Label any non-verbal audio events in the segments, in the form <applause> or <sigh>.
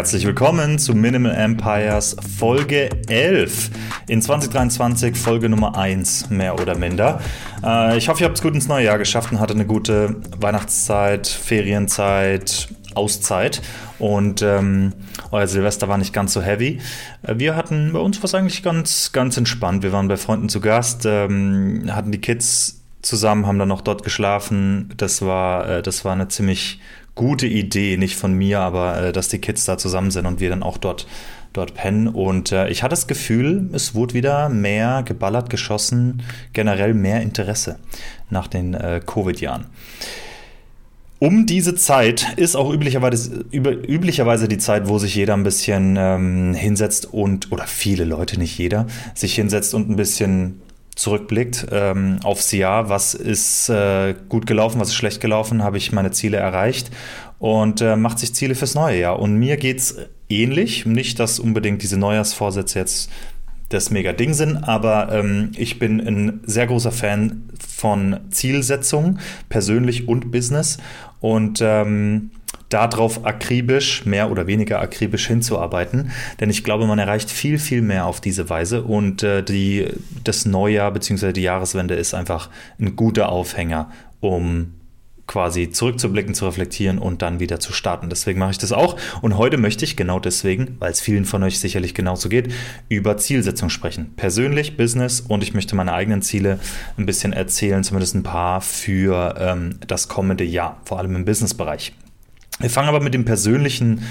Herzlich willkommen zu Minimal Empires Folge 11. In 2023 Folge Nummer 1, mehr oder minder. Äh, ich hoffe, ihr habt es gut ins neue Jahr geschafft und hattet eine gute Weihnachtszeit, Ferienzeit, Auszeit. Und ähm, euer Silvester war nicht ganz so heavy. Äh, wir hatten bei uns was eigentlich ganz, ganz entspannt. Wir waren bei Freunden zu Gast, ähm, hatten die Kids zusammen, haben dann noch dort geschlafen. Das war, äh, das war eine ziemlich gute Idee, nicht von mir, aber äh, dass die Kids da zusammen sind und wir dann auch dort, dort pennen. Und äh, ich hatte das Gefühl, es wurde wieder mehr geballert, geschossen, generell mehr Interesse nach den äh, Covid-Jahren. Um diese Zeit ist auch üblicherweise, über, üblicherweise die Zeit, wo sich jeder ein bisschen ähm, hinsetzt und, oder viele Leute, nicht jeder, sich hinsetzt und ein bisschen zurückblickt ähm, aufs Jahr, was ist äh, gut gelaufen, was ist schlecht gelaufen, habe ich meine Ziele erreicht und äh, macht sich Ziele fürs neue Jahr. Und mir geht es ähnlich, nicht, dass unbedingt diese Neujahrsvorsätze jetzt das mega Ding sind, aber ähm, ich bin ein sehr großer Fan von Zielsetzung, persönlich und Business und ähm, darauf akribisch, mehr oder weniger akribisch hinzuarbeiten. Denn ich glaube, man erreicht viel, viel mehr auf diese Weise. Und äh, die, das Neujahr bzw. die Jahreswende ist einfach ein guter Aufhänger, um quasi zurückzublicken, zu reflektieren und dann wieder zu starten. Deswegen mache ich das auch. Und heute möchte ich genau deswegen, weil es vielen von euch sicherlich genauso geht, über Zielsetzung sprechen. Persönlich, Business und ich möchte meine eigenen Ziele ein bisschen erzählen, zumindest ein paar für ähm, das kommende Jahr, vor allem im Businessbereich. Wir fangen aber mit dem persönlichen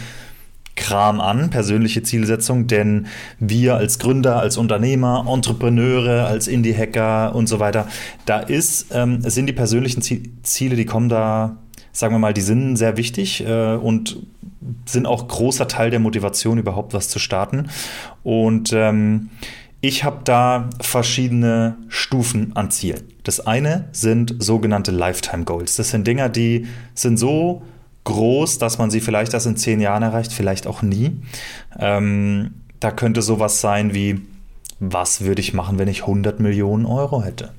Kram an, persönliche Zielsetzung, denn wir als Gründer, als Unternehmer, Entrepreneure, als Indie-Hacker und so weiter, da ist, ähm, sind die persönlichen Ziele, die kommen da, sagen wir mal, die sind sehr wichtig äh, und sind auch großer Teil der Motivation, überhaupt was zu starten. Und ähm, ich habe da verschiedene Stufen an Zielen. Das eine sind sogenannte Lifetime Goals. Das sind Dinger, die sind so groß, dass man sie vielleicht erst in zehn Jahren erreicht, vielleicht auch nie. Ähm, da könnte sowas sein wie, was würde ich machen, wenn ich 100 Millionen Euro hätte?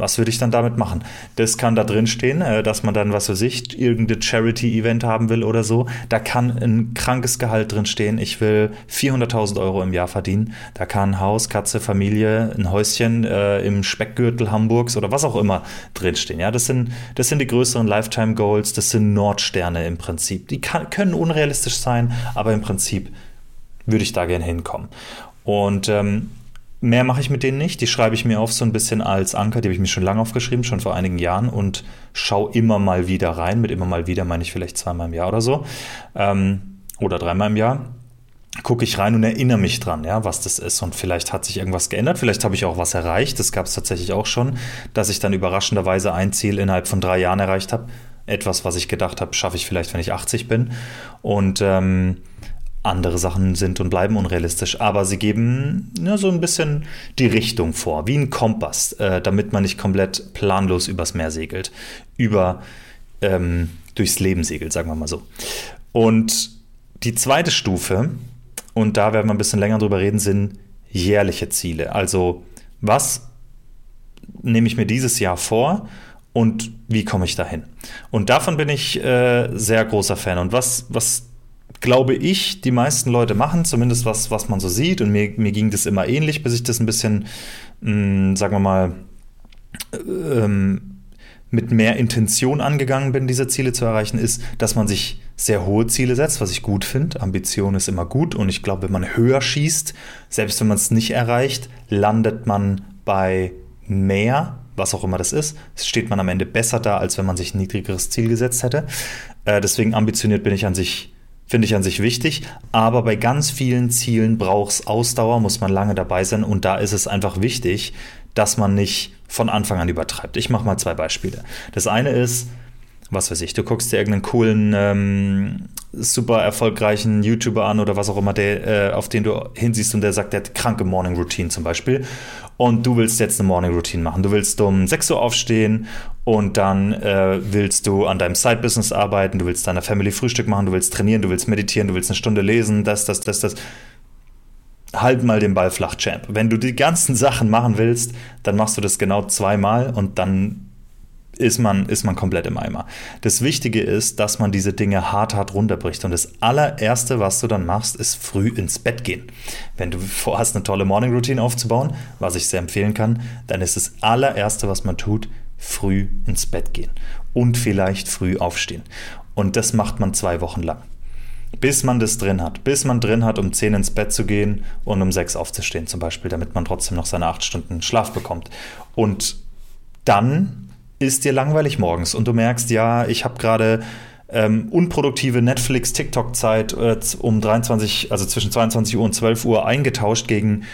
Was würde ich dann damit machen? Das kann da drin stehen, äh, dass man dann, was weiß ich, irgendein Charity-Event haben will oder so. Da kann ein krankes Gehalt drin stehen. Ich will 400.000 Euro im Jahr verdienen. Da kann Haus, Katze, Familie, ein Häuschen äh, im Speckgürtel Hamburgs oder was auch immer drinstehen. Ja, das sind, das sind die größeren Lifetime Goals. Das sind Nordsterne im Prinzip. Die kann, können unrealistisch sein, aber im Prinzip würde ich da gerne hinkommen. Und ähm, Mehr mache ich mit denen nicht. Die schreibe ich mir auf so ein bisschen als Anker. Die habe ich mir schon lange aufgeschrieben, schon vor einigen Jahren und schaue immer mal wieder rein. Mit immer mal wieder meine ich vielleicht zweimal im Jahr oder so. Ähm, oder dreimal im Jahr. Gucke ich rein und erinnere mich dran, ja, was das ist. Und vielleicht hat sich irgendwas geändert. Vielleicht habe ich auch was erreicht. Das gab es tatsächlich auch schon, dass ich dann überraschenderweise ein Ziel innerhalb von drei Jahren erreicht habe. Etwas, was ich gedacht habe, schaffe ich vielleicht, wenn ich 80 bin. Und ähm, andere Sachen sind und bleiben unrealistisch, aber sie geben ja, so ein bisschen die Richtung vor, wie ein Kompass, äh, damit man nicht komplett planlos übers Meer segelt, über ähm, durchs Leben segelt, sagen wir mal so. Und die zweite Stufe, und da werden wir ein bisschen länger drüber reden, sind jährliche Ziele. Also was nehme ich mir dieses Jahr vor und wie komme ich dahin? Und davon bin ich äh, sehr großer Fan. Und was, was glaube ich, die meisten Leute machen, zumindest was, was man so sieht. Und mir, mir ging das immer ähnlich, bis ich das ein bisschen, mh, mm, sagen wir mal, ähm, mit mehr Intention angegangen bin, diese Ziele zu erreichen, ist, dass man sich sehr hohe Ziele setzt, was ich gut finde. Ambition ist immer gut und ich glaube, wenn man höher schießt, selbst wenn man es nicht erreicht, landet man bei mehr, was auch immer das ist. Steht man am Ende besser da, als wenn man sich ein niedrigeres Ziel gesetzt hätte. Äh, deswegen ambitioniert bin ich an sich Finde ich an sich wichtig, aber bei ganz vielen Zielen braucht es Ausdauer, muss man lange dabei sein und da ist es einfach wichtig, dass man nicht von Anfang an übertreibt. Ich mache mal zwei Beispiele. Das eine ist, was weiß ich, du guckst dir irgendeinen coolen, ähm, super erfolgreichen YouTuber an oder was auch immer, der, äh, auf den du hinsiehst und der sagt, der hat kranke Morning Routine zum Beispiel. Und du willst jetzt eine Morning Routine machen. Du willst um 6 Uhr aufstehen und dann äh, willst du an deinem Side-Business arbeiten, du willst deiner Family Frühstück machen, du willst trainieren, du willst meditieren, du willst eine Stunde lesen, das, das, das, das. Halt mal den Ball flach, Champ. Wenn du die ganzen Sachen machen willst, dann machst du das genau zweimal und dann ist man, ist man komplett im Eimer. Das Wichtige ist, dass man diese Dinge hart, hart runterbricht. Und das allererste, was du dann machst, ist früh ins Bett gehen. Wenn du vorhast, eine tolle Morning Routine aufzubauen, was ich sehr empfehlen kann, dann ist das allererste, was man tut, früh ins Bett gehen. Und vielleicht früh aufstehen. Und das macht man zwei Wochen lang. Bis man das drin hat. Bis man drin hat, um 10 ins Bett zu gehen und um 6 aufzustehen, zum Beispiel, damit man trotzdem noch seine 8 Stunden Schlaf bekommt. Und dann ist dir langweilig morgens und du merkst, ja, ich habe gerade ähm, unproduktive Netflix-TikTok-Zeit äh, um 23, also zwischen 22 Uhr und 12 Uhr eingetauscht gegen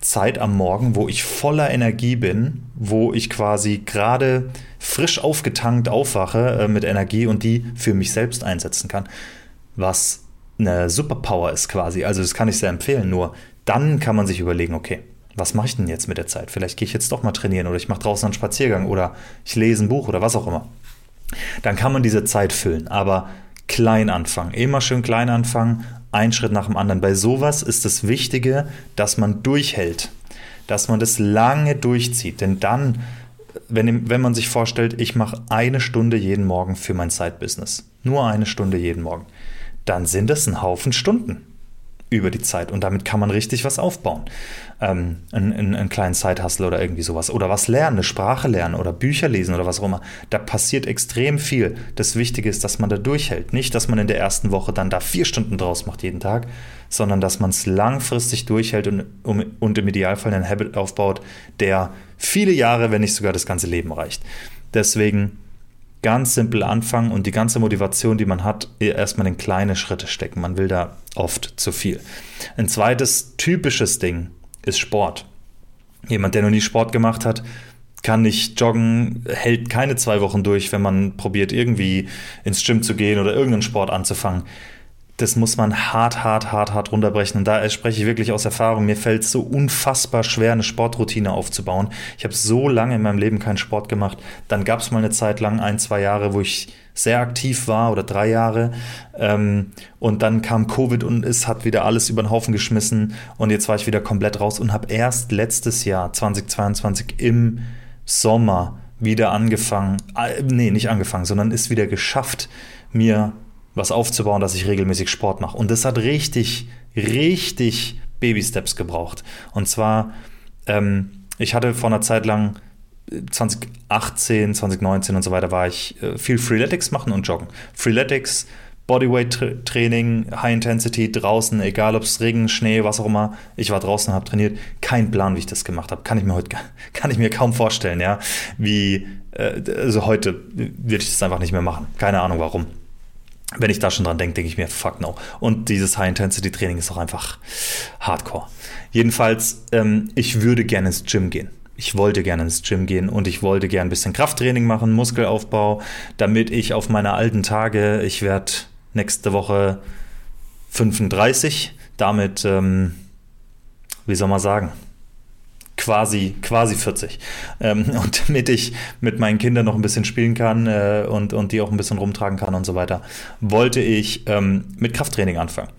Zeit am Morgen, wo ich voller Energie bin, wo ich quasi gerade frisch aufgetankt aufwache äh, mit Energie und die für mich selbst einsetzen kann. Was eine Superpower ist quasi. Also das kann ich sehr empfehlen. Nur dann kann man sich überlegen, okay, was mache ich denn jetzt mit der Zeit? Vielleicht gehe ich jetzt doch mal trainieren oder ich mache draußen einen Spaziergang oder ich lese ein Buch oder was auch immer. Dann kann man diese Zeit füllen, aber klein anfangen. Immer schön klein anfangen, ein Schritt nach dem anderen. Bei sowas ist das Wichtige, dass man durchhält, dass man das lange durchzieht. Denn dann, wenn, wenn man sich vorstellt, ich mache eine Stunde jeden Morgen für mein Side-Business, nur eine Stunde jeden Morgen, dann sind das ein Haufen Stunden über die Zeit. Und damit kann man richtig was aufbauen. Ähm, einen, einen kleinen Side-Hustle oder irgendwie sowas. Oder was lernen, eine Sprache lernen oder Bücher lesen oder was auch immer. Da passiert extrem viel. Das Wichtige ist, dass man da durchhält. Nicht, dass man in der ersten Woche dann da vier Stunden draus macht jeden Tag, sondern dass man es langfristig durchhält und, um, und im Idealfall einen Habit aufbaut, der viele Jahre, wenn nicht sogar das ganze Leben reicht. Deswegen ganz simpel anfangen und die ganze Motivation, die man hat, erstmal in kleine Schritte stecken. Man will da oft zu viel. Ein zweites typisches Ding ist Sport. Jemand, der noch nie Sport gemacht hat, kann nicht joggen, hält keine zwei Wochen durch, wenn man probiert, irgendwie ins Gym zu gehen oder irgendeinen Sport anzufangen das muss man hart, hart, hart, hart runterbrechen. Und da spreche ich wirklich aus Erfahrung. Mir fällt es so unfassbar schwer, eine Sportroutine aufzubauen. Ich habe so lange in meinem Leben keinen Sport gemacht. Dann gab es mal eine Zeit lang, ein, zwei Jahre, wo ich sehr aktiv war oder drei Jahre. Ähm, und dann kam Covid und es hat wieder alles über den Haufen geschmissen. Und jetzt war ich wieder komplett raus und habe erst letztes Jahr, 2022, im Sommer wieder angefangen, äh, nee, nicht angefangen, sondern ist wieder geschafft, mir was aufzubauen, dass ich regelmäßig Sport mache. Und das hat richtig, richtig Baby-Steps gebraucht. Und zwar, ähm, ich hatte vor einer Zeit lang 2018, äh, 2019 und so weiter war ich äh, viel Freeletics machen und joggen. Freeletics, Bodyweight-Training, High Intensity, draußen, egal ob es Regen, Schnee, was auch immer. Ich war draußen habe trainiert. Kein Plan, wie ich das gemacht habe. Kann ich mir heute, <laughs> kann ich mir kaum vorstellen, ja. Wie, äh, also heute würde ich das einfach nicht mehr machen. Keine Ahnung warum wenn ich da schon dran denke, denke ich mir, fuck no. Und dieses High-Intensity-Training ist auch einfach hardcore. Jedenfalls, ähm, ich würde gerne ins Gym gehen. Ich wollte gerne ins Gym gehen und ich wollte gerne ein bisschen Krafttraining machen, Muskelaufbau, damit ich auf meine alten Tage, ich werde nächste Woche 35, damit, ähm, wie soll man sagen, quasi, quasi 40. Ähm, und <laughs> damit ich mit meinen Kindern noch ein bisschen spielen kann äh, und, und die auch ein bisschen rumtragen kann und so weiter, wollte ich ähm, mit Krafttraining anfangen.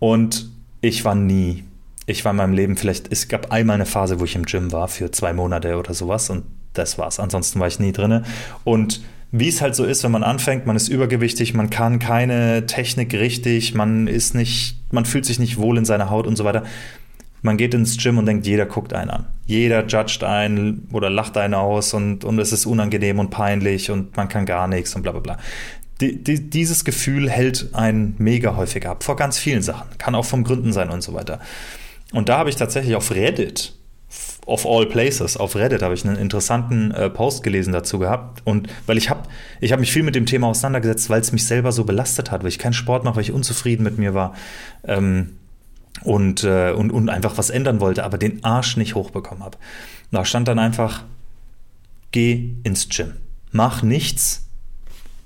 Und ich war nie, ich war in meinem Leben vielleicht, es gab einmal eine Phase, wo ich im Gym war für zwei Monate oder sowas und das war's. Ansonsten war ich nie drinne. Und wie es halt so ist, wenn man anfängt, man ist übergewichtig, man kann keine Technik richtig, man ist nicht, man fühlt sich nicht wohl in seiner Haut und so weiter man geht ins Gym und denkt, jeder guckt einen an. Jeder judgt einen oder lacht einen aus und, und es ist unangenehm und peinlich und man kann gar nichts und bla bla bla. Die, die, dieses Gefühl hält einen mega häufig ab, vor ganz vielen Sachen. Kann auch vom Gründen sein und so weiter. Und da habe ich tatsächlich auf Reddit of all places, auf Reddit habe ich einen interessanten äh, Post gelesen dazu gehabt. Und weil ich habe ich hab mich viel mit dem Thema auseinandergesetzt, weil es mich selber so belastet hat, weil ich keinen Sport mache, weil ich unzufrieden mit mir war. Ähm, und, äh, und, und einfach was ändern wollte, aber den Arsch nicht hochbekommen habe. Da stand dann einfach, geh ins Gym. Mach nichts.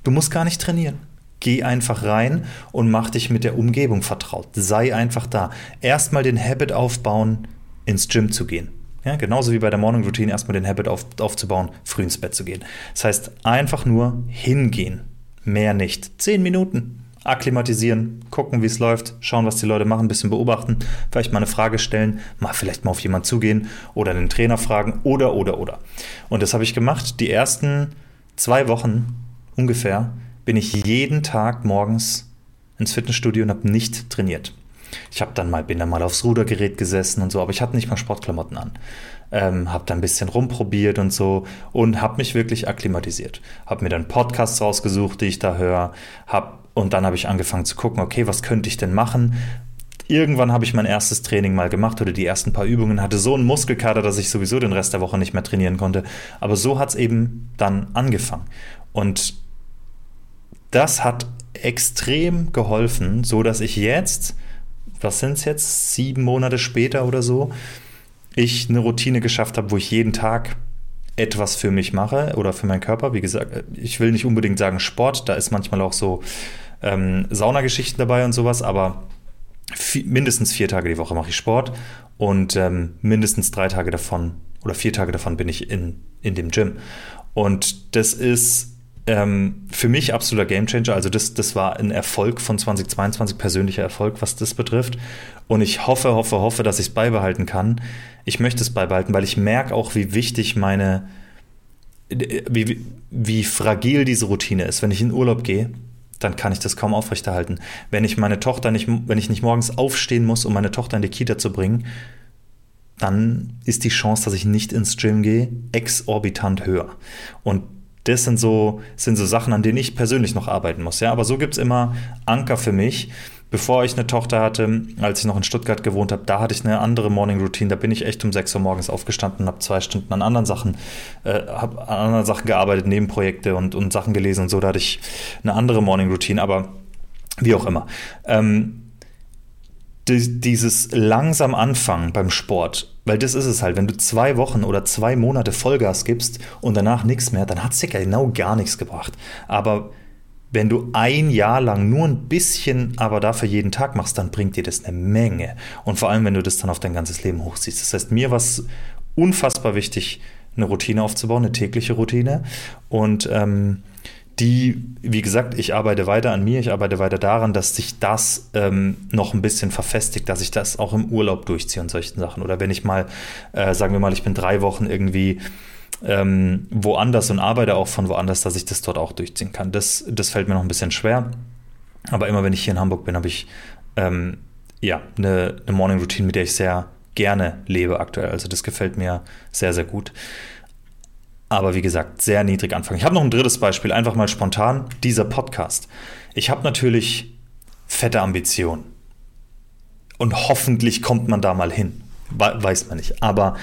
Du musst gar nicht trainieren. Geh einfach rein und mach dich mit der Umgebung vertraut. Sei einfach da. Erstmal den Habit aufbauen, ins Gym zu gehen. Ja, genauso wie bei der Morning Routine erstmal den Habit auf, aufzubauen, früh ins Bett zu gehen. Das heißt, einfach nur hingehen. Mehr nicht. Zehn Minuten akklimatisieren, gucken, wie es läuft, schauen, was die Leute machen, ein bisschen beobachten, vielleicht mal eine Frage stellen, mal vielleicht mal auf jemanden zugehen oder den Trainer fragen oder, oder, oder. Und das habe ich gemacht. Die ersten zwei Wochen ungefähr bin ich jeden Tag morgens ins Fitnessstudio und habe nicht trainiert. Ich habe dann mal, bin dann mal aufs Rudergerät gesessen und so, aber ich hatte nicht mal Sportklamotten an. Ähm, habe da ein bisschen rumprobiert und so und habe mich wirklich akklimatisiert. Habe mir dann Podcasts rausgesucht, die ich da höre, habe und dann habe ich angefangen zu gucken, okay, was könnte ich denn machen? Irgendwann habe ich mein erstes Training mal gemacht oder die ersten paar Übungen, hatte so einen Muskelkater, dass ich sowieso den Rest der Woche nicht mehr trainieren konnte. Aber so hat es eben dann angefangen. Und das hat extrem geholfen, so dass ich jetzt, was sind es jetzt, sieben Monate später oder so, ich eine Routine geschafft habe, wo ich jeden Tag etwas für mich mache oder für meinen Körper. Wie gesagt, ich will nicht unbedingt sagen Sport, da ist manchmal auch so ähm, Saunageschichten dabei und sowas, aber vier, mindestens vier Tage die Woche mache ich Sport und ähm, mindestens drei Tage davon oder vier Tage davon bin ich in, in dem Gym. Und das ist ähm, für mich absoluter Gamechanger. Also das, das war ein Erfolg von 2022, persönlicher Erfolg, was das betrifft. Und ich hoffe, hoffe, hoffe, dass ich es beibehalten kann. Ich möchte es beibehalten, weil ich merke auch, wie wichtig meine, wie, wie fragil diese Routine ist. Wenn ich in Urlaub gehe, dann kann ich das kaum aufrechterhalten. Wenn ich meine Tochter nicht, wenn ich nicht morgens aufstehen muss, um meine Tochter in die Kita zu bringen, dann ist die Chance, dass ich nicht ins Gym gehe, exorbitant höher. Und das sind so, sind so Sachen, an denen ich persönlich noch arbeiten muss. Ja, aber so gibt es immer Anker für mich, bevor ich eine Tochter hatte, als ich noch in Stuttgart gewohnt habe, da hatte ich eine andere Morning Routine. Da bin ich echt um 6 Uhr morgens aufgestanden, habe zwei Stunden an anderen Sachen, äh, habe an anderen Sachen gearbeitet, Nebenprojekte und, und Sachen gelesen und so. Da hatte ich eine andere Morning Routine, aber wie auch immer. Ähm, dieses langsam anfangen beim Sport, weil das ist es halt, wenn du zwei Wochen oder zwei Monate Vollgas gibst und danach nichts mehr, dann hat es dir genau gar nichts gebracht. Aber wenn du ein Jahr lang nur ein bisschen, aber dafür jeden Tag machst, dann bringt dir das eine Menge. Und vor allem, wenn du das dann auf dein ganzes Leben hochziehst. Das heißt, mir war es unfassbar wichtig, eine Routine aufzubauen, eine tägliche Routine. Und ähm, die, wie gesagt, ich arbeite weiter an mir, ich arbeite weiter daran, dass sich das ähm, noch ein bisschen verfestigt, dass ich das auch im Urlaub durchziehe und solchen Sachen. Oder wenn ich mal, äh, sagen wir mal, ich bin drei Wochen irgendwie ähm, woanders und arbeite auch von woanders, dass ich das dort auch durchziehen kann. Das, das fällt mir noch ein bisschen schwer. Aber immer wenn ich hier in Hamburg bin, habe ich ähm, ja eine, eine Morning Routine, mit der ich sehr gerne lebe aktuell. Also das gefällt mir sehr, sehr gut. Aber wie gesagt, sehr niedrig anfangen. Ich habe noch ein drittes Beispiel, einfach mal spontan. Dieser Podcast. Ich habe natürlich fette Ambitionen. Und hoffentlich kommt man da mal hin. Weiß man nicht. Aber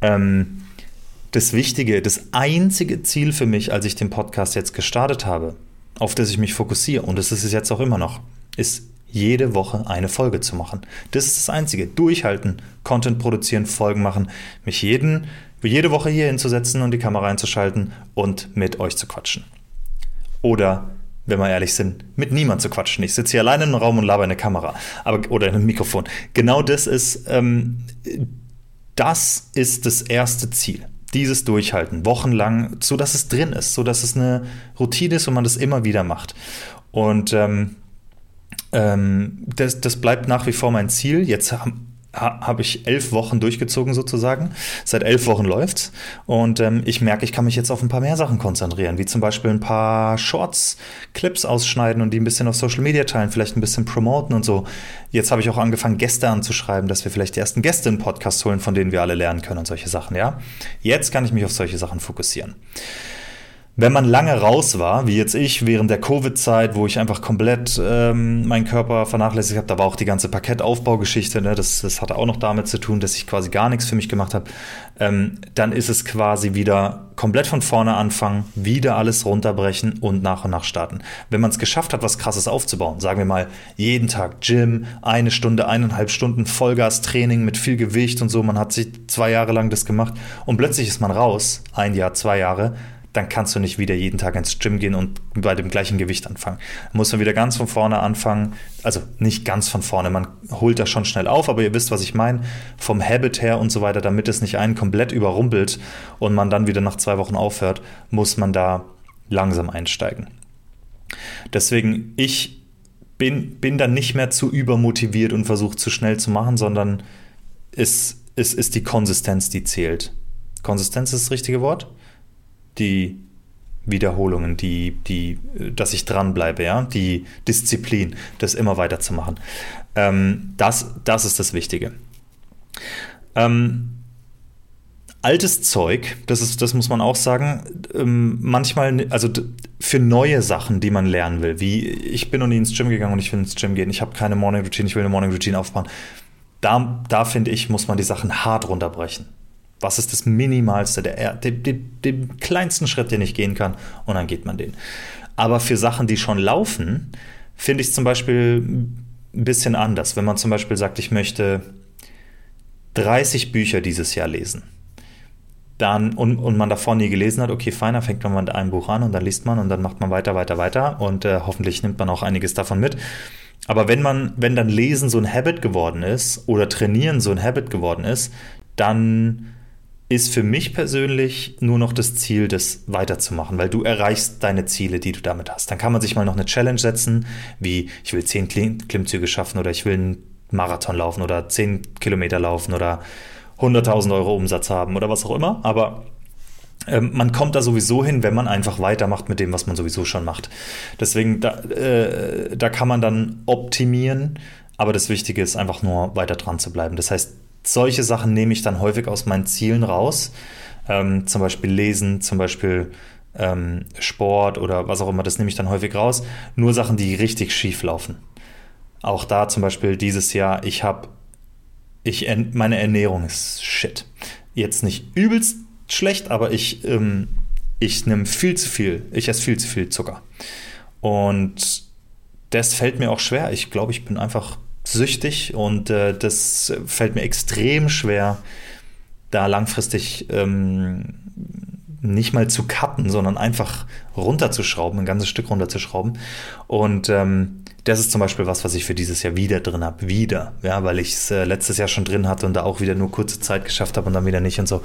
ähm, das Wichtige, das einzige Ziel für mich, als ich den Podcast jetzt gestartet habe, auf das ich mich fokussiere, und das ist es jetzt auch immer noch, ist jede Woche eine Folge zu machen. Das ist das Einzige. Durchhalten, Content produzieren, Folgen machen, mich jeden, jede Woche hier hinzusetzen und die Kamera einzuschalten und mit euch zu quatschen. Oder, wenn wir ehrlich sind, mit niemand zu quatschen. Ich sitze hier alleine im Raum und laber in eine Kamera aber, oder in einem Mikrofon. Genau das ist, ähm, das ist das erste Ziel dieses durchhalten, wochenlang, so dass es drin ist, so dass es eine Routine ist und man das immer wieder macht. Und ähm, ähm, das, das bleibt nach wie vor mein Ziel. Jetzt haben habe ich elf Wochen durchgezogen sozusagen. Seit elf Wochen läuft's und ähm, ich merke, ich kann mich jetzt auf ein paar mehr Sachen konzentrieren, wie zum Beispiel ein paar Shorts, Clips ausschneiden und die ein bisschen auf Social Media teilen, vielleicht ein bisschen promoten und so. Jetzt habe ich auch angefangen, Gäste anzuschreiben, dass wir vielleicht die ersten Gäste in Podcast holen, von denen wir alle lernen können und solche Sachen. Ja, jetzt kann ich mich auf solche Sachen fokussieren. Wenn man lange raus war, wie jetzt ich während der Covid-Zeit, wo ich einfach komplett ähm, meinen Körper vernachlässigt habe, da war auch die ganze Parkettaufbaugeschichte, ne, das, das hatte auch noch damit zu tun, dass ich quasi gar nichts für mich gemacht habe, ähm, dann ist es quasi wieder komplett von vorne anfangen, wieder alles runterbrechen und nach und nach starten. Wenn man es geschafft hat, was Krasses aufzubauen, sagen wir mal jeden Tag Gym, eine Stunde, eineinhalb Stunden Vollgas-Training mit viel Gewicht und so, man hat sich zwei Jahre lang das gemacht und plötzlich ist man raus, ein Jahr, zwei Jahre, dann kannst du nicht wieder jeden Tag ins Gym gehen und bei dem gleichen Gewicht anfangen. Muss man wieder ganz von vorne anfangen. Also nicht ganz von vorne, man holt das schon schnell auf, aber ihr wisst, was ich meine. Vom Habit her und so weiter, damit es nicht einen komplett überrumpelt und man dann wieder nach zwei Wochen aufhört, muss man da langsam einsteigen. Deswegen, ich bin, bin dann nicht mehr zu übermotiviert und versuche zu schnell zu machen, sondern es, es ist die Konsistenz, die zählt. Konsistenz ist das richtige Wort? Die Wiederholungen, die, die, dass ich dranbleibe, ja, die Disziplin, das immer weiterzumachen. Ähm, das, das ist das Wichtige. Ähm, altes Zeug, das, ist, das muss man auch sagen, ähm, manchmal, also für neue Sachen, die man lernen will, wie ich bin noch nie ins Gym gegangen und ich will ins Gym gehen, ich habe keine Morning Routine, ich will eine Morning Routine aufbauen. Da, da finde ich, muss man die Sachen hart runterbrechen. Was ist das Minimalste, der, den, den, den kleinsten Schritt, den ich gehen kann? Und dann geht man den. Aber für Sachen, die schon laufen, finde ich es zum Beispiel ein bisschen anders. Wenn man zum Beispiel sagt, ich möchte 30 Bücher dieses Jahr lesen, dann, und, und man davor nie gelesen hat, okay, fein, dann fängt man mit einem Buch an und dann liest man und dann macht man weiter, weiter, weiter und äh, hoffentlich nimmt man auch einiges davon mit. Aber wenn man, wenn dann Lesen so ein Habit geworden ist oder Trainieren so ein Habit geworden ist, dann ist für mich persönlich nur noch das Ziel, das weiterzumachen, weil du erreichst deine Ziele, die du damit hast. Dann kann man sich mal noch eine Challenge setzen, wie ich will zehn Klimmzüge schaffen oder ich will einen Marathon laufen oder zehn Kilometer laufen oder 100.000 Euro Umsatz haben oder was auch immer. Aber ähm, man kommt da sowieso hin, wenn man einfach weitermacht mit dem, was man sowieso schon macht. Deswegen, da, äh, da kann man dann optimieren, aber das Wichtige ist einfach nur weiter dran zu bleiben. Das heißt, solche Sachen nehme ich dann häufig aus meinen Zielen raus. Ähm, zum Beispiel Lesen, zum Beispiel ähm, Sport oder was auch immer, das nehme ich dann häufig raus. Nur Sachen, die richtig schief laufen. Auch da zum Beispiel dieses Jahr, ich habe, ich, meine Ernährung ist shit. Jetzt nicht übelst schlecht, aber ich, ähm, ich nehme viel zu viel, ich esse viel zu viel Zucker. Und das fällt mir auch schwer. Ich glaube, ich bin einfach süchtig und äh, das fällt mir extrem schwer, da langfristig ähm, nicht mal zu cutten, sondern einfach runterzuschrauben, ein ganzes Stück runterzuschrauben. Und ähm, das ist zum Beispiel was, was ich für dieses Jahr wieder drin habe. Wieder. Ja, weil ich es äh, letztes Jahr schon drin hatte und da auch wieder nur kurze Zeit geschafft habe und dann wieder nicht und so.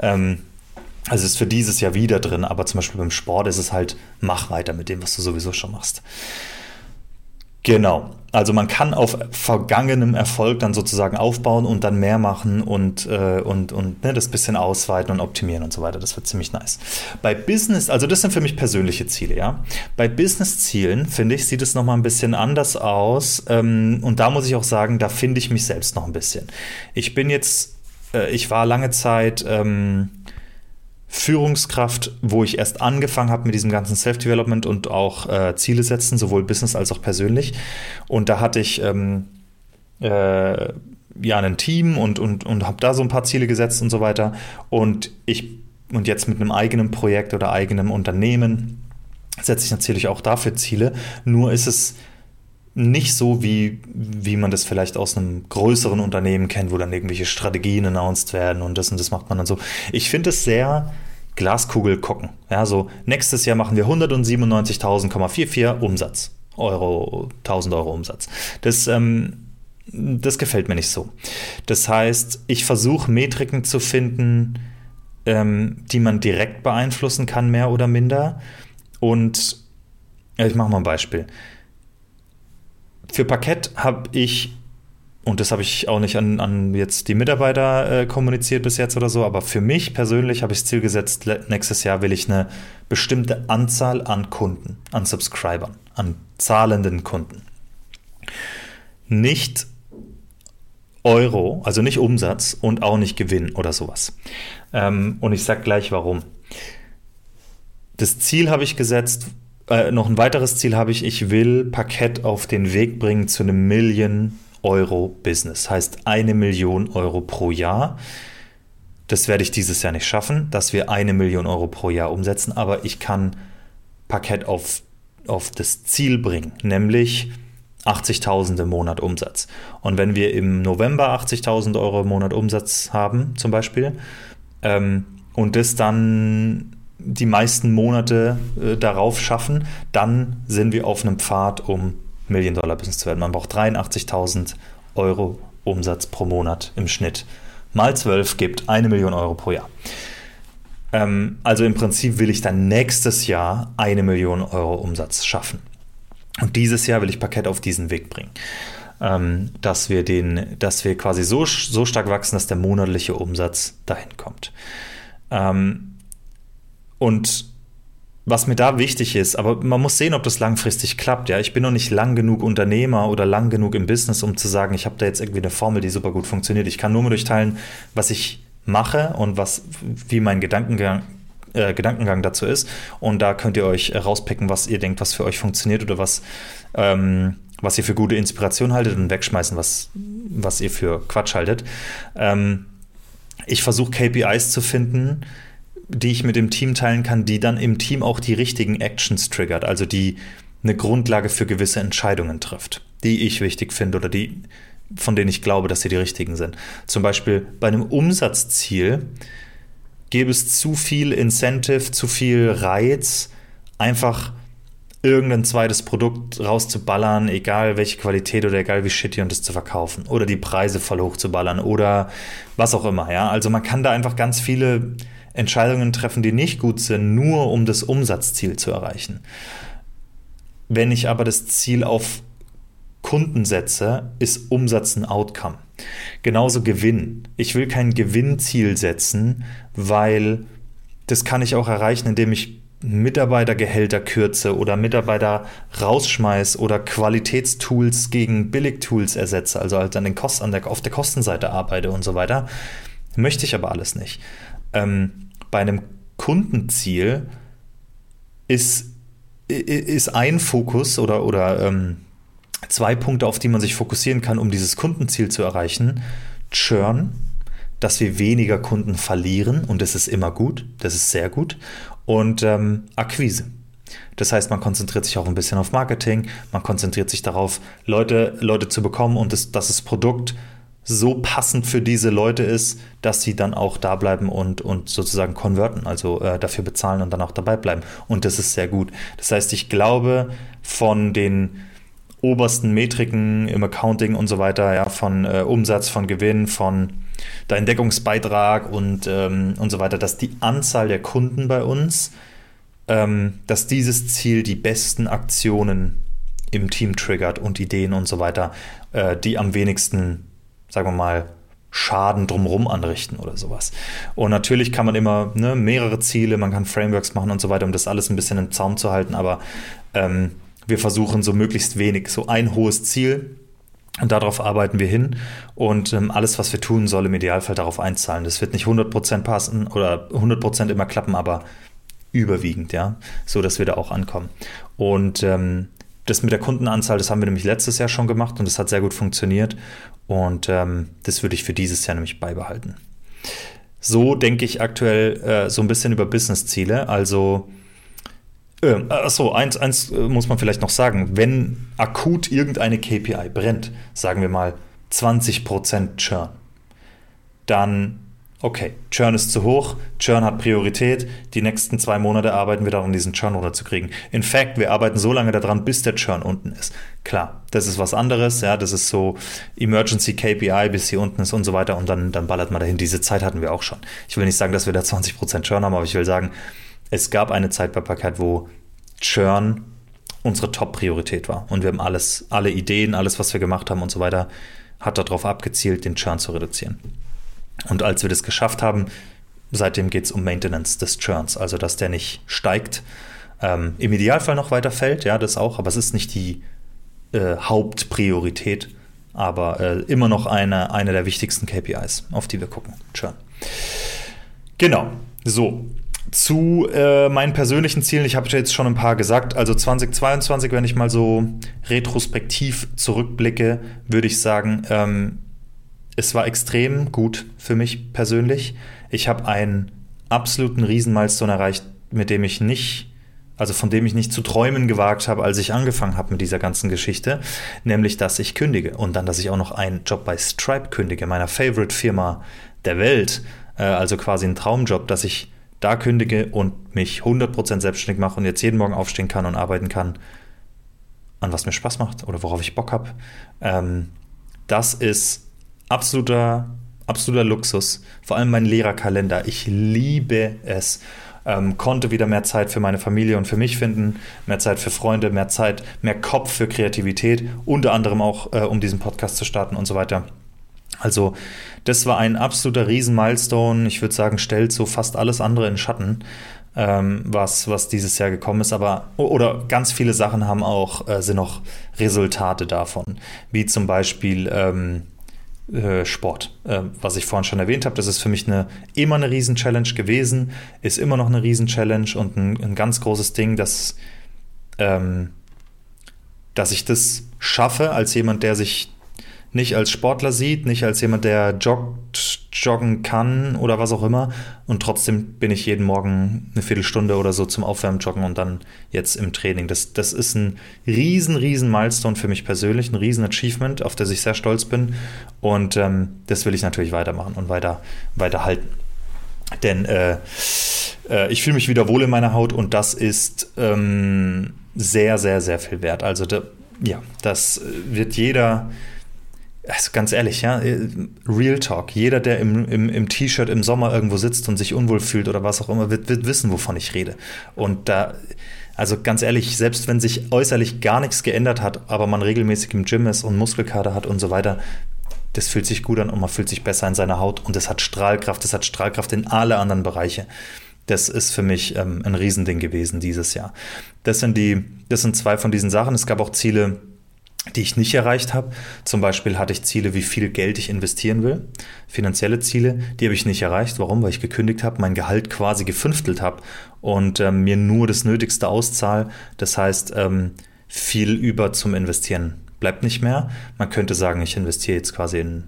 Ähm, also ist für dieses Jahr wieder drin, aber zum Beispiel beim Sport ist es halt, mach weiter mit dem, was du sowieso schon machst. Genau. Also man kann auf vergangenem Erfolg dann sozusagen aufbauen und dann mehr machen und, äh, und, und ne, das bisschen ausweiten und optimieren und so weiter. Das wird ziemlich nice. Bei Business, also das sind für mich persönliche Ziele, ja. Bei Business-Zielen, finde ich, sieht es nochmal ein bisschen anders aus. Ähm, und da muss ich auch sagen, da finde ich mich selbst noch ein bisschen. Ich bin jetzt, äh, ich war lange Zeit... Ähm, Führungskraft, wo ich erst angefangen habe mit diesem ganzen Self-Development und auch äh, Ziele setzen, sowohl Business als auch persönlich. Und da hatte ich ähm, äh, ja ein Team und, und, und habe da so ein paar Ziele gesetzt und so weiter. Und ich und jetzt mit einem eigenen Projekt oder eigenem Unternehmen setze ich natürlich auch dafür Ziele. Nur ist es nicht so, wie, wie man das vielleicht aus einem größeren Unternehmen kennt, wo dann irgendwelche Strategien announced werden und das und das macht man dann so. Ich finde es sehr Glaskugel gucken. Ja, so nächstes Jahr machen wir 197.000,44 Umsatz. Euro, 1000 Euro Umsatz. Das, ähm, das gefällt mir nicht so. Das heißt, ich versuche Metriken zu finden, ähm, die man direkt beeinflussen kann, mehr oder minder. Und ich mache mal ein Beispiel. Für Parkett habe ich, und das habe ich auch nicht an, an jetzt die Mitarbeiter äh, kommuniziert bis jetzt oder so, aber für mich persönlich habe ich das Ziel gesetzt, nächstes Jahr will ich eine bestimmte Anzahl an Kunden, an Subscribern, an zahlenden Kunden. Nicht Euro, also nicht Umsatz und auch nicht Gewinn oder sowas. Ähm, und ich sage gleich warum Das Ziel habe ich gesetzt, äh, noch ein weiteres Ziel habe ich, ich will Parkett auf den Weg bringen zu einem Million Euro Business. Heißt eine Million Euro pro Jahr. Das werde ich dieses Jahr nicht schaffen, dass wir eine Million Euro pro Jahr umsetzen, aber ich kann Parkett auf, auf das Ziel bringen, nämlich 80.000 im Monat Umsatz. Und wenn wir im November 80.000 Euro im Monat Umsatz haben, zum Beispiel, ähm, und das dann die meisten Monate äh, darauf schaffen, dann sind wir auf einem Pfad, um Million-Dollar-Business zu werden. Man braucht 83.000 Euro Umsatz pro Monat im Schnitt. Mal 12 gibt eine Million Euro pro Jahr. Ähm, also im Prinzip will ich dann nächstes Jahr eine Million Euro Umsatz schaffen. Und dieses Jahr will ich Parkett auf diesen Weg bringen. Ähm, dass wir den, dass wir quasi so, so stark wachsen, dass der monatliche Umsatz dahin kommt. Ähm, und was mir da wichtig ist, aber man muss sehen, ob das langfristig klappt. Ja, ich bin noch nicht lang genug Unternehmer oder lang genug im Business, um zu sagen, ich habe da jetzt irgendwie eine Formel, die super gut funktioniert. Ich kann nur mit euch teilen, was ich mache und was, wie mein Gedankengang, äh, Gedankengang dazu ist. Und da könnt ihr euch rauspicken, was ihr denkt, was für euch funktioniert oder was, ähm, was ihr für gute Inspiration haltet und wegschmeißen, was, was ihr für Quatsch haltet. Ähm, ich versuche KPIs zu finden, die ich mit dem Team teilen kann, die dann im Team auch die richtigen Actions triggert, also die eine Grundlage für gewisse Entscheidungen trifft, die ich wichtig finde oder die, von denen ich glaube, dass sie die richtigen sind. Zum Beispiel bei einem Umsatzziel gäbe es zu viel Incentive, zu viel Reiz, einfach irgendein zweites Produkt rauszuballern, egal welche Qualität oder egal wie shitty und es zu verkaufen oder die Preise voll hoch zu ballern oder was auch immer, ja. Also man kann da einfach ganz viele Entscheidungen treffen, die nicht gut sind, nur um das Umsatzziel zu erreichen. Wenn ich aber das Ziel auf Kunden setze, ist Umsatz ein Outcome. Genauso Gewinn. Ich will kein Gewinnziel setzen, weil das kann ich auch erreichen, indem ich Mitarbeitergehälter kürze oder Mitarbeiter rausschmeiß oder Qualitätstools gegen Billigtools ersetze, also halt an den Kost, auf der Kostenseite arbeite und so weiter. Möchte ich aber alles nicht. Ähm, bei einem Kundenziel ist, ist ein Fokus oder, oder ähm, zwei Punkte, auf die man sich fokussieren kann, um dieses Kundenziel zu erreichen. Churn, dass wir weniger Kunden verlieren und das ist immer gut, das ist sehr gut. Und ähm, Akquise. Das heißt, man konzentriert sich auch ein bisschen auf Marketing, man konzentriert sich darauf, Leute, Leute zu bekommen und das, dass das Produkt so passend für diese Leute ist, dass sie dann auch da bleiben und, und sozusagen konverten, also äh, dafür bezahlen und dann auch dabei bleiben. Und das ist sehr gut. Das heißt, ich glaube, von den obersten Metriken im Accounting und so weiter, ja, von äh, Umsatz, von Gewinn, von der Entdeckungsbeitrag und, ähm, und so weiter, dass die Anzahl der Kunden bei uns, ähm, dass dieses Ziel die besten Aktionen im Team triggert und Ideen und so weiter, äh, die am wenigsten sagen wir mal, Schaden drumherum anrichten oder sowas. Und natürlich kann man immer ne, mehrere Ziele, man kann Frameworks machen und so weiter, um das alles ein bisschen im Zaum zu halten, aber ähm, wir versuchen so möglichst wenig, so ein hohes Ziel und darauf arbeiten wir hin und ähm, alles, was wir tun, soll im Idealfall darauf einzahlen. Das wird nicht 100% passen oder 100% immer klappen, aber überwiegend, ja, so dass wir da auch ankommen. Und ähm, das mit der Kundenanzahl, das haben wir nämlich letztes Jahr schon gemacht und das hat sehr gut funktioniert. Und ähm, das würde ich für dieses Jahr nämlich beibehalten. So denke ich aktuell äh, so ein bisschen über Business-Ziele. Also, äh, achso, eins, eins äh, muss man vielleicht noch sagen. Wenn akut irgendeine KPI brennt, sagen wir mal 20% Churn, dann okay, Churn ist zu hoch, Churn hat Priorität, die nächsten zwei Monate arbeiten wir daran, diesen Churn runterzukriegen. In fact, wir arbeiten so lange daran, bis der Churn unten ist. Klar, das ist was anderes, ja, das ist so Emergency KPI, bis hier unten ist und so weiter und dann, dann ballert man dahin. Diese Zeit hatten wir auch schon. Ich will nicht sagen, dass wir da 20% Churn haben, aber ich will sagen, es gab eine Zeit bei Paket, wo Churn unsere Top-Priorität war und wir haben alles, alle Ideen, alles, was wir gemacht haben und so weiter, hat darauf abgezielt, den Churn zu reduzieren. Und als wir das geschafft haben, seitdem geht es um Maintenance des Churns, also dass der nicht steigt. Ähm, Im Idealfall noch weiter fällt, ja, das auch, aber es ist nicht die äh, Hauptpriorität, aber äh, immer noch eine, eine der wichtigsten KPIs, auf die wir gucken. Churn. Genau, so. Zu äh, meinen persönlichen Zielen, ich habe jetzt schon ein paar gesagt, also 2022, wenn ich mal so retrospektiv zurückblicke, würde ich sagen, ähm, es war extrem gut für mich persönlich. Ich habe einen absoluten Riesenmilestone erreicht, mit dem ich nicht also von dem ich nicht zu träumen gewagt habe, als ich angefangen habe mit dieser ganzen Geschichte, nämlich dass ich kündige und dann, dass ich auch noch einen Job bei Stripe kündige, meiner Favorite Firma der Welt, äh, also quasi ein Traumjob, dass ich da kündige und mich 100% selbstständig mache und jetzt jeden Morgen aufstehen kann und arbeiten kann, an was mir Spaß macht oder worauf ich Bock habe. Ähm, das ist absoluter, absoluter Luxus. Vor allem mein Lehrerkalender. Ich liebe es ähm, konnte wieder mehr Zeit für meine Familie und für mich finden, mehr Zeit für Freunde, mehr Zeit, mehr Kopf für Kreativität, unter anderem auch, äh, um diesen Podcast zu starten und so weiter. Also, das war ein absoluter Riesen-Milestone. Ich würde sagen, stellt so fast alles andere in Schatten, ähm, was, was dieses Jahr gekommen ist. Aber, oder ganz viele Sachen haben auch, äh, sind noch Resultate davon. Wie zum Beispiel, ähm, äh, Sport. Äh, was ich vorhin schon erwähnt habe, das ist für mich eine, immer eine Riesen-Challenge gewesen, ist immer noch eine Riesen-Challenge und ein, ein, ganz großes Ding, dass, ähm, dass ich das schaffe als jemand, der sich nicht als Sportler sieht, nicht als jemand, der joggt, joggen kann oder was auch immer. Und trotzdem bin ich jeden Morgen eine Viertelstunde oder so zum Aufwärmen joggen und dann jetzt im Training. Das, das ist ein riesen, riesen Milestone für mich persönlich, ein riesen Achievement, auf das ich sehr stolz bin. Und ähm, das will ich natürlich weitermachen und weiter, weiter halten. Denn äh, äh, ich fühle mich wieder wohl in meiner Haut und das ist ähm, sehr, sehr, sehr viel wert. Also da, ja, das wird jeder also ganz ehrlich, ja, Real Talk. Jeder, der im, im, im T-Shirt im Sommer irgendwo sitzt und sich unwohl fühlt oder was auch immer, wird, wird wissen, wovon ich rede. Und da, also ganz ehrlich, selbst wenn sich äußerlich gar nichts geändert hat, aber man regelmäßig im Gym ist und Muskelkater hat und so weiter, das fühlt sich gut an und man fühlt sich besser in seiner Haut und es hat Strahlkraft, es hat Strahlkraft in alle anderen Bereiche. Das ist für mich ähm, ein Riesending gewesen dieses Jahr. Das sind die, das sind zwei von diesen Sachen. Es gab auch Ziele, die ich nicht erreicht habe. Zum Beispiel hatte ich Ziele, wie viel Geld ich investieren will, finanzielle Ziele, die habe ich nicht erreicht. Warum? Weil ich gekündigt habe, mein Gehalt quasi gefünftelt habe und ähm, mir nur das Nötigste auszahl. Das heißt, ähm, viel über zum Investieren bleibt nicht mehr. Man könnte sagen, ich investiere jetzt quasi in,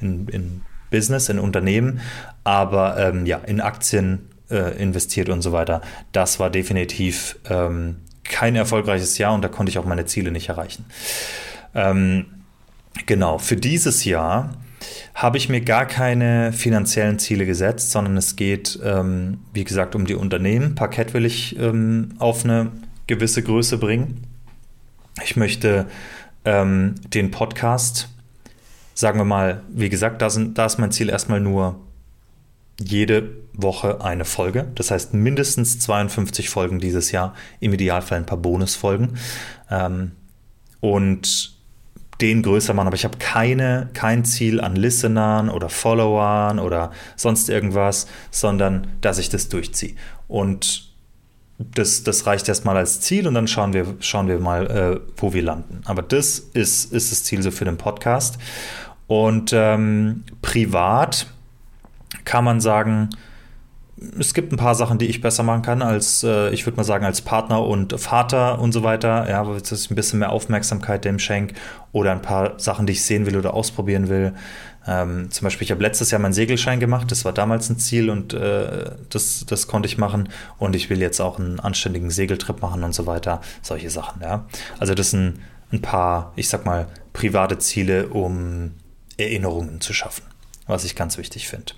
in, in Business, in Unternehmen, aber ähm, ja, in Aktien äh, investiert und so weiter. Das war definitiv ähm, kein erfolgreiches Jahr und da konnte ich auch meine Ziele nicht erreichen. Ähm, genau, für dieses Jahr habe ich mir gar keine finanziellen Ziele gesetzt, sondern es geht, ähm, wie gesagt, um die Unternehmen. Parkett will ich ähm, auf eine gewisse Größe bringen. Ich möchte ähm, den Podcast, sagen wir mal, wie gesagt, da, sind, da ist mein Ziel erstmal nur jede Woche eine Folge. Das heißt mindestens 52 Folgen dieses Jahr, im Idealfall ein paar Bonusfolgen. Ähm, und den größer machen. Aber ich habe keine, kein Ziel an Listenern oder Followern oder sonst irgendwas, sondern dass ich das durchziehe. Und das, das reicht erstmal als Ziel und dann schauen wir, schauen wir mal, äh, wo wir landen. Aber das ist, ist das Ziel so für den Podcast. Und ähm, privat kann man sagen, es gibt ein paar Sachen, die ich besser machen kann als, äh, ich würde mal sagen, als Partner und Vater und so weiter. Ja, dass ich ein bisschen mehr Aufmerksamkeit dem schenke oder ein paar Sachen, die ich sehen will oder ausprobieren will. Ähm, zum Beispiel, ich habe letztes Jahr meinen Segelschein gemacht, das war damals ein Ziel und äh, das, das konnte ich machen. Und ich will jetzt auch einen anständigen Segeltrip machen und so weiter. Solche Sachen, ja. Also das sind ein paar, ich sag mal, private Ziele, um Erinnerungen zu schaffen, was ich ganz wichtig finde.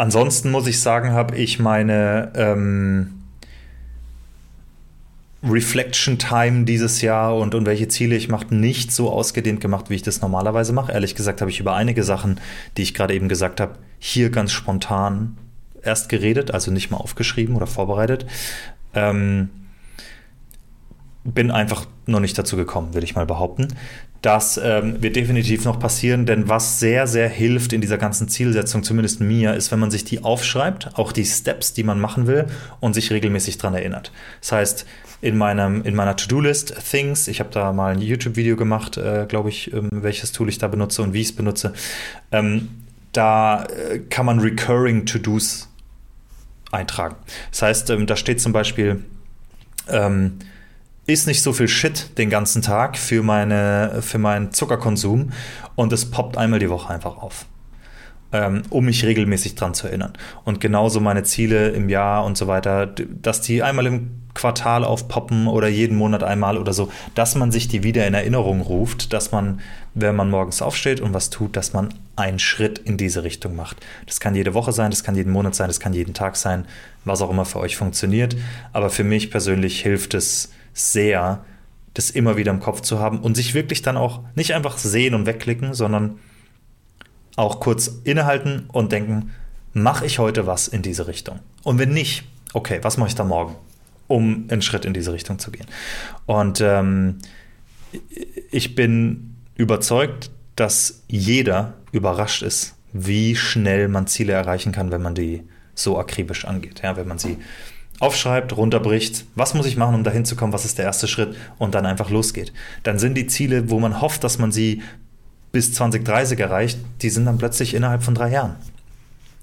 Ansonsten muss ich sagen, habe ich meine ähm, Reflection Time dieses Jahr und, und welche Ziele ich mache, nicht so ausgedehnt gemacht, wie ich das normalerweise mache. Ehrlich gesagt habe ich über einige Sachen, die ich gerade eben gesagt habe, hier ganz spontan erst geredet, also nicht mal aufgeschrieben oder vorbereitet. Ähm, bin einfach noch nicht dazu gekommen, würde ich mal behaupten. Das ähm, wird definitiv noch passieren, denn was sehr, sehr hilft in dieser ganzen Zielsetzung, zumindest mir, ist, wenn man sich die aufschreibt, auch die Steps, die man machen will und sich regelmäßig daran erinnert. Das heißt, in, meinem, in meiner To-Do-List Things, ich habe da mal ein YouTube-Video gemacht, äh, glaube ich, ähm, welches Tool ich da benutze und wie ich es benutze, ähm, da äh, kann man Recurring To-Dos eintragen. Das heißt, ähm, da steht zum Beispiel, ähm, ist nicht so viel Shit den ganzen Tag für, meine, für meinen Zuckerkonsum und es poppt einmal die Woche einfach auf ähm, um mich regelmäßig dran zu erinnern. Und genauso meine Ziele im Jahr und so weiter, dass die einmal im Quartal aufpoppen oder jeden Monat einmal oder so, dass man sich die wieder in Erinnerung ruft, dass man, wenn man morgens aufsteht und was tut, dass man einen Schritt in diese Richtung macht. Das kann jede Woche sein, das kann jeden Monat sein, das kann jeden Tag sein, was auch immer für euch funktioniert. Aber für mich persönlich hilft es sehr, das immer wieder im Kopf zu haben und sich wirklich dann auch nicht einfach sehen und wegklicken, sondern auch kurz innehalten und denken, mache ich heute was in diese Richtung? Und wenn nicht, okay, was mache ich da morgen, um einen Schritt in diese Richtung zu gehen? Und ähm, ich bin überzeugt, dass jeder überrascht ist, wie schnell man Ziele erreichen kann, wenn man die so akribisch angeht. Ja, wenn man sie aufschreibt, runterbricht, was muss ich machen, um dahin zu kommen, was ist der erste Schritt und dann einfach losgeht. Dann sind die Ziele, wo man hofft, dass man sie bis 2030 erreicht, die sind dann plötzlich innerhalb von drei Jahren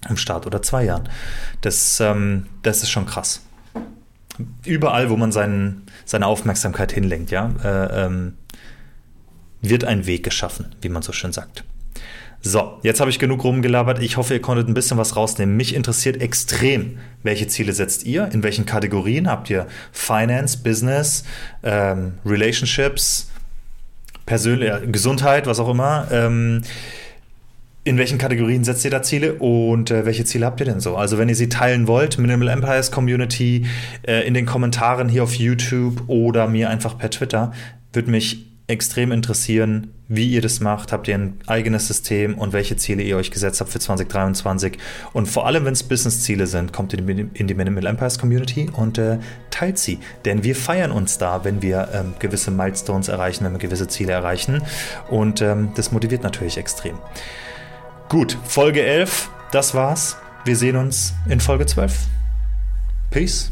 im Start oder zwei Jahren. Das, ähm, das ist schon krass. Überall, wo man seinen, seine Aufmerksamkeit hinlenkt, ja, äh, ähm, wird ein Weg geschaffen, wie man so schön sagt. So, jetzt habe ich genug rumgelabert. Ich hoffe, ihr konntet ein bisschen was rausnehmen. Mich interessiert extrem, welche Ziele setzt ihr? In welchen Kategorien habt ihr Finance, Business, ähm, Relationships, persönliche Gesundheit, was auch immer. Ähm, in welchen Kategorien setzt ihr da Ziele und äh, welche Ziele habt ihr denn so? Also wenn ihr sie teilen wollt, Minimal Empires Community, äh, in den Kommentaren hier auf YouTube oder mir einfach per Twitter, würde mich extrem interessieren, wie ihr das macht. Habt ihr ein eigenes System und welche Ziele ihr euch gesetzt habt für 2023? Und vor allem, wenn es Business-Ziele sind, kommt in die, in die Minimal Empires Community und äh, teilt sie. Denn wir feiern uns da, wenn wir ähm, gewisse Milestones erreichen, wenn wir gewisse Ziele erreichen. Und ähm, das motiviert natürlich extrem. Gut, Folge 11, das war's. Wir sehen uns in Folge 12. Peace.